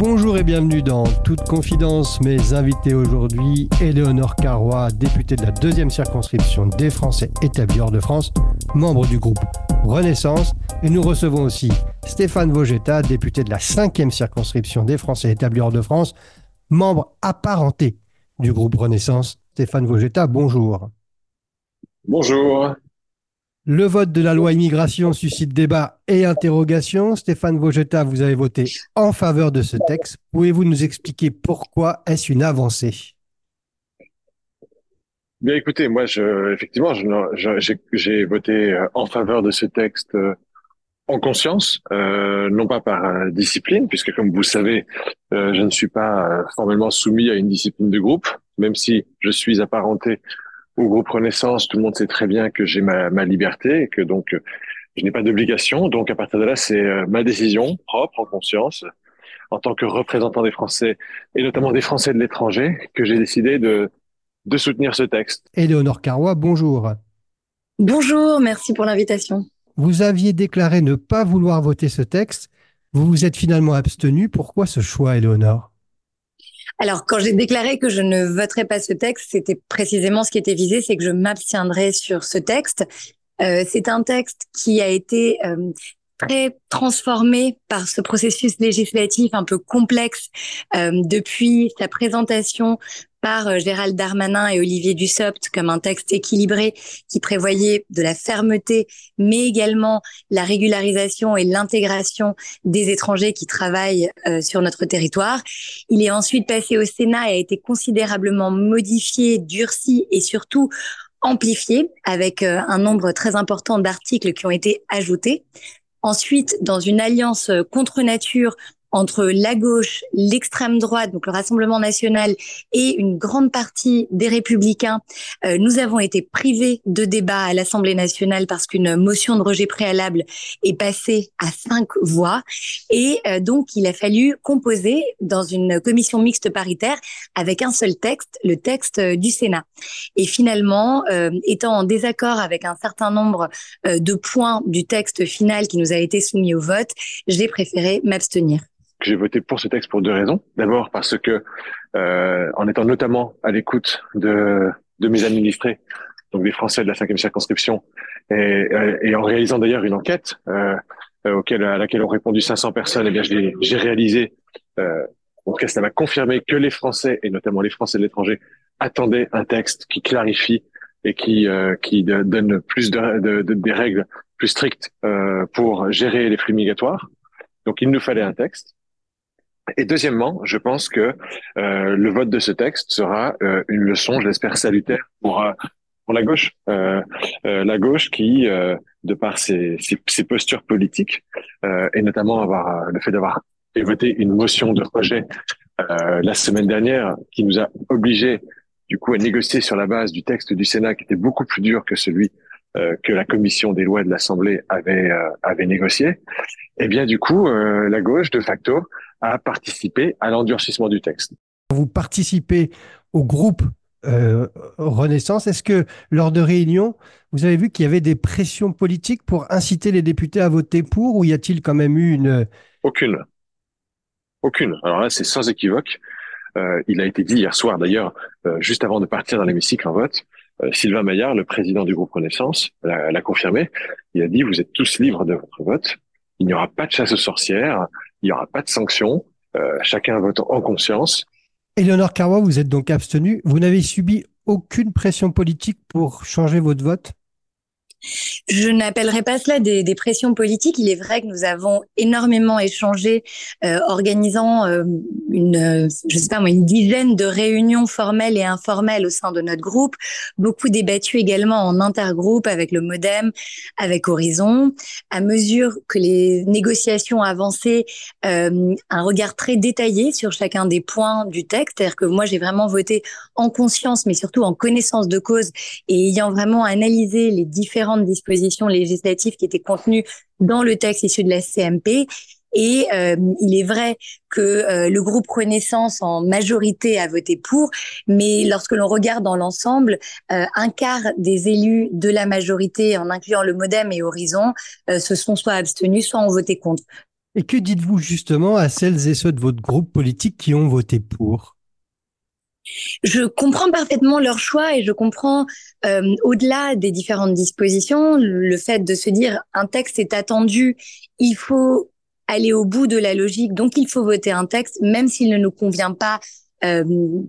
Bonjour et bienvenue dans Toute Confidence. Mes invités aujourd'hui, Éléonore Carrois, députée de la deuxième circonscription des Français établis hors de France, membre du groupe Renaissance. Et nous recevons aussi Stéphane Vogetta, député de la cinquième circonscription des Français établis hors de France, membre apparenté du groupe Renaissance. Stéphane Vogetta, bonjour. Bonjour. Le vote de la loi immigration suscite débat et interrogation. Stéphane Vogetta, vous avez voté en faveur de ce texte. Pouvez-vous nous expliquer pourquoi est-ce une avancée? Bien écoutez, moi, effectivement, j'ai voté euh, en faveur de ce texte euh, en conscience, euh, non pas par discipline, puisque comme vous savez, je ne suis pas formellement soumis à une discipline de groupe, même si je suis apparenté au groupe Renaissance, tout le monde sait très bien que j'ai ma, ma, liberté et que donc je n'ai pas d'obligation. Donc à partir de là, c'est euh, ma décision propre, en conscience, en tant que représentant des Français et notamment des Français de l'étranger, que j'ai décidé de, de soutenir ce texte. Éléonore Carrois, bonjour. Bonjour, merci pour l'invitation. Vous aviez déclaré ne pas vouloir voter ce texte. Vous vous êtes finalement abstenu. Pourquoi ce choix, Éléonore? Alors, quand j'ai déclaré que je ne voterais pas ce texte, c'était précisément ce qui était visé, c'est que je m'abstiendrai sur ce texte. Euh, c'est un texte qui a été euh, très transformé par ce processus législatif un peu complexe euh, depuis sa présentation par euh, Gérald Darmanin et Olivier Dussopt comme un texte équilibré qui prévoyait de la fermeté, mais également la régularisation et l'intégration des étrangers qui travaillent euh, sur notre territoire. Il est ensuite passé au Sénat et a été considérablement modifié, durci et surtout amplifié avec euh, un nombre très important d'articles qui ont été ajoutés. Ensuite, dans une alliance contre nature, entre la gauche, l'extrême droite, donc le Rassemblement national et une grande partie des républicains, euh, nous avons été privés de débat à l'Assemblée nationale parce qu'une motion de rejet préalable est passée à cinq voix. Et euh, donc, il a fallu composer dans une commission mixte paritaire avec un seul texte, le texte euh, du Sénat. Et finalement, étant en désaccord avec un certain nombre de points du texte final qui nous a été soumis au vote, j'ai préféré m'abstenir j'ai voté pour ce texte pour deux raisons. D'abord parce que, euh, en étant notamment à l'écoute de, de mes administrés, donc des Français de la cinquième circonscription, et, et en réalisant d'ailleurs une enquête euh, auquel, à laquelle ont répondu 500 personnes, eh bien j'ai réalisé, euh, en tout cas ça m'a confirmé que les Français, et notamment les Français de l'étranger, attendaient un texte qui clarifie et qui, euh, qui donne plus de, de, de, des règles plus strictes euh, pour gérer les flux migratoires. Donc il nous fallait un texte. Et deuxièmement, je pense que euh, le vote de ce texte sera euh, une leçon, je l'espère, salutaire pour euh, pour la gauche, euh, la gauche qui, de par ses, ses, ses postures politiques et notamment avoir le fait d'avoir voté une motion de rejet la semaine dernière, qui nous a obligés du coup à négocier sur la base du texte du Sénat qui était beaucoup plus dur que celui que la commission des lois de l'Assemblée avait avait négocié. Et bien du coup, la gauche de facto à participer à l'endurcissement du texte. Vous participez au groupe euh, Renaissance. Est-ce que lors de réunions, vous avez vu qu'il y avait des pressions politiques pour inciter les députés à voter pour ou y a-t-il quand même eu une... Aucune. Aucune. Alors là, c'est sans équivoque. Euh, il a été dit hier soir d'ailleurs, euh, juste avant de partir dans l'hémicycle en vote, Sylvain Maillard, le président du groupe Renaissance, l'a confirmé. Il a dit, vous êtes tous libres de votre vote. Il n'y aura pas de chasse aux sorcières il n'y aura pas de sanctions. Euh, chacun vote en conscience. Éléonore Carrois, vous êtes donc abstenu. Vous n'avez subi aucune pression politique pour changer votre vote? Je n'appellerai pas cela des, pressions politiques. Il est vrai que nous avons énormément échangé, euh, organisant euh, une, je sais pas moi, une dizaine de réunions formelles et informelles au sein de notre groupe. Beaucoup débattu également en intergroupe avec le MoDem, avec Horizon. À mesure que les négociations avançaient, euh, un regard très détaillé sur chacun des points du texte. C'est-à-dire que moi, j'ai vraiment voté en conscience, mais surtout en connaissance de cause et ayant vraiment analysé les différents dispositions législatives qui étaient contenues dans le texte issu de la CMP. Et euh, il est vrai que euh, le groupe Renaissance en majorité a voté pour, mais lorsque l'on regarde dans l'ensemble, euh, un quart des élus de la majorité, en incluant le MoDem et Horizon, se sont soit abstenus, soit ont voté contre. Et que dites-vous justement à celles et ceux de votre groupe politique qui ont voté pour? Je comprends parfaitement leur choix et je comprends euh, au-delà des différentes dispositions le fait de se dire un texte est attendu, il faut aller au bout de la logique, donc il faut voter un texte même s'il ne nous convient pas euh,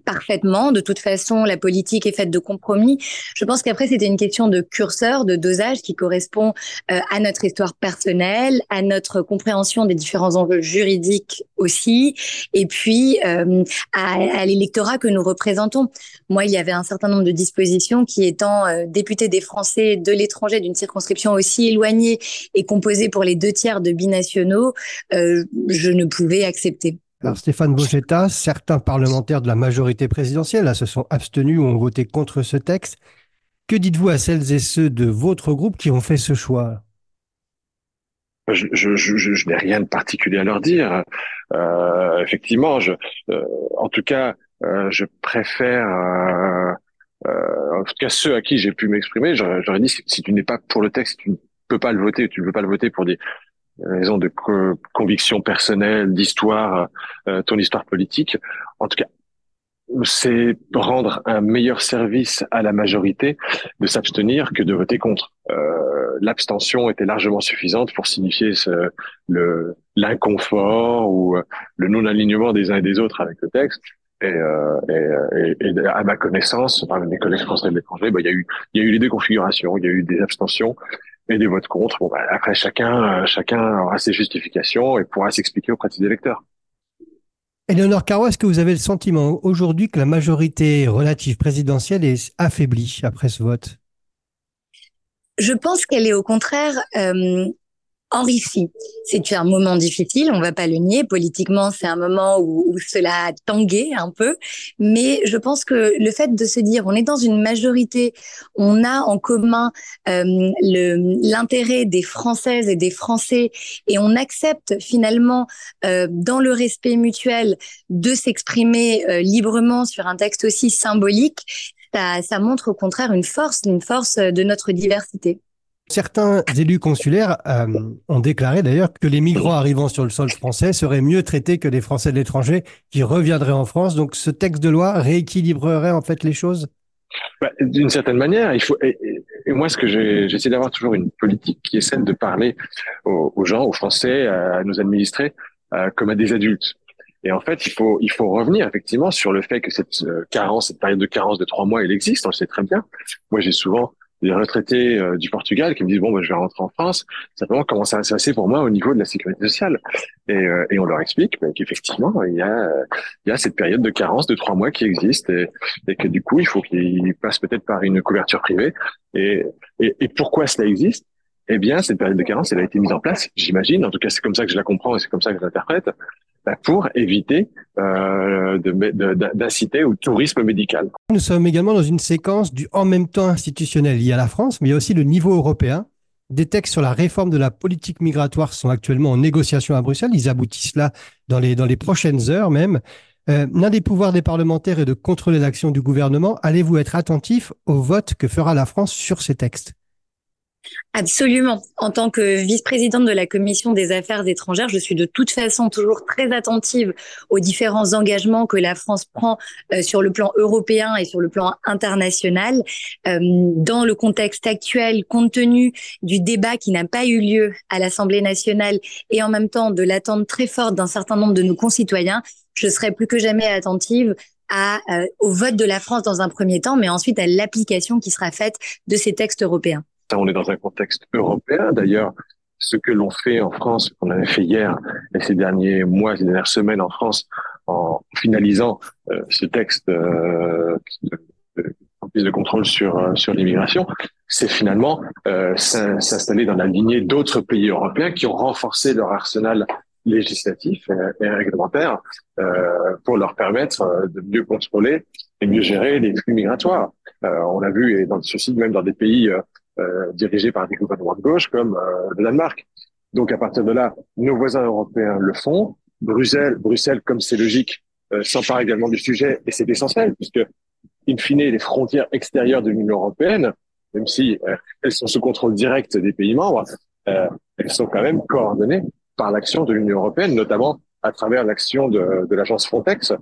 parfaitement. De toute façon, la politique est faite de compromis. Je pense qu'après, c'était une question de curseur, de dosage qui correspond euh, à notre histoire personnelle, à notre compréhension des différents enjeux juridiques aussi, et puis euh, à, à l'électorat que nous représentons. Moi, il y avait un certain nombre de dispositions qui, étant député des Français de l'étranger d'une circonscription aussi éloignée et composée pour les deux tiers de binationaux, je ne pouvais accepter. Alors Stéphane Bogetta, certains parlementaires de la majorité présidentielle se sont abstenus ou ont voté contre ce texte. Que dites-vous à celles et ceux de votre groupe qui ont fait ce choix? Je, n'ai rien de particulier à leur dire. Euh, effectivement, euh, en tout cas, euh, je préfère, en tout cas ceux à qui j'ai pu m'exprimer, j'aurais dit si, tu n'es pas pour le texte, tu ne peux pas le voter, tu ne veux pas le voter pour des raison de conviction personnelle, d'histoire, euh, ton histoire politique. En tout cas, c'est rendre un meilleur service à la majorité de s'abstenir que de voter contre. Euh, L'abstention était largement suffisante pour signifier le l'inconfort ou le non-alignement des uns et des autres avec le texte. Et, euh, et, et, à ma connaissance, par mes collègues français de l'étranger, bah, il y a eu il y a eu les deux configurations. Il y a eu des abstentions et des votes contre. Bon, bah, après, chacun, euh, chacun aura ses justifications et pourra s'expliquer auprès de ses électeurs. Éléonore Caro, est-ce que vous avez le sentiment aujourd'hui que la majorité relative présidentielle est affaiblie après ce vote? Je pense qu'elle est au contraire euh, enrichi. C'est un moment difficile, on va pas le nier. Politiquement, c'est un moment où, cela a tangué un peu. Mais je pense que le fait de se dire, on est dans une majorité, on a en commun euh, l'intérêt des Françaises et des Français, et on accepte finalement, euh, dans le respect mutuel, de s'exprimer euh, librement sur un texte aussi symbolique. Ça, ça montre au contraire une force, une force de notre diversité. Certains élus consulaires euh, ont déclaré d'ailleurs que les migrants arrivant sur le sol français seraient mieux traités que les Français de l'étranger qui reviendraient en France. Donc ce texte de loi rééquilibrerait en fait les choses? Bah, D'une certaine manière, il faut. Et, moi, ce que j'essaie d'avoir toujours une politique qui est celle de parler aux, gens, aux Français, à nos administrés, euh, comme à des adultes. Et en fait, il faut il faut revenir effectivement sur le fait que cette euh, carence, cette période de carence de trois mois, elle existe. On le sait très bien. Moi, j'ai souvent des retraités euh, du Portugal qui me disent bon ben je vais rentrer en France. Simplement comment ça va se passer pour moi au niveau de la sécurité sociale. Et, euh, et on leur explique ben, qu'effectivement il y a il y a cette période de carence de trois mois qui existe et, et que du coup il faut qu'ils passent peut-être par une couverture privée. Et, et, et pourquoi cela existe? Eh bien, cette période de carence, elle a été mise en place, j'imagine, en tout cas c'est comme ça que je la comprends et c'est comme ça que je l'interprète, pour éviter euh, d'inciter au tourisme médical. Nous sommes également dans une séquence du en même temps institutionnel lié à la France, mais il y a aussi le niveau européen. Des textes sur la réforme de la politique migratoire sont actuellement en négociation à Bruxelles. Ils aboutissent là dans les, dans les prochaines heures même. Euh, L'un des pouvoirs des parlementaires est de contrôler l'action du gouvernement. Allez-vous être attentif au vote que fera la France sur ces textes? Absolument. En tant que vice-présidente de la commission des affaires étrangères, je suis de toute façon toujours très attentive aux différents engagements que la France prend euh, sur le plan européen et sur le plan international. Euh, dans le contexte actuel, compte tenu du débat qui n'a pas eu lieu à l'Assemblée nationale et en même temps de l'attente très forte d'un certain nombre de nos concitoyens, je serai plus que jamais attentive euh, au vote de la France dans un premier temps, mais ensuite à l'application qui sera faite de ces textes européens on est dans un contexte européen. D'ailleurs, ce que l'on fait en France, qu'on avait fait hier et ces derniers mois, ces dernières semaines en France, en finalisant euh, ce texte euh, de, de contrôle sur euh, sur l'immigration, c'est finalement euh, s'installer dans la lignée d'autres pays européens qui ont renforcé leur arsenal législatif et, réglementaire euh, pour leur permettre de mieux contrôler et mieux gérer les flux migratoires. on l'a vu et dans ceci même dans des pays euh, dirigés par des gouvernements de gauche comme euh, le Danemark. Donc à partir de là, nos voisins européens le font. Bruxelles, Bruxelles, comme c'est logique, euh, s'empare également du sujet et c'est essentiel puisque, in fine, les frontières extérieures de l'Union européenne, même si elles sont sous contrôle direct des pays membres, elles sont quand même coordonnées par l'action de l'Union européenne, notamment à travers l'action de, de l'agence Frontex.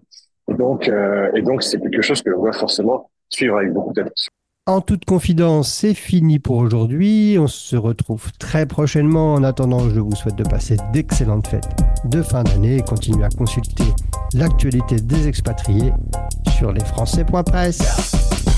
Et donc, euh, et donc, c'est quelque chose que l'on doit forcément suivre avec beaucoup d'attention. En toute confidence, c'est fini pour aujourd'hui. On se retrouve très prochainement. En attendant, je vous souhaite de passer d'excellentes fêtes de fin d'année et continuer à consulter l'actualité des expatriés sur lesfrançais.press.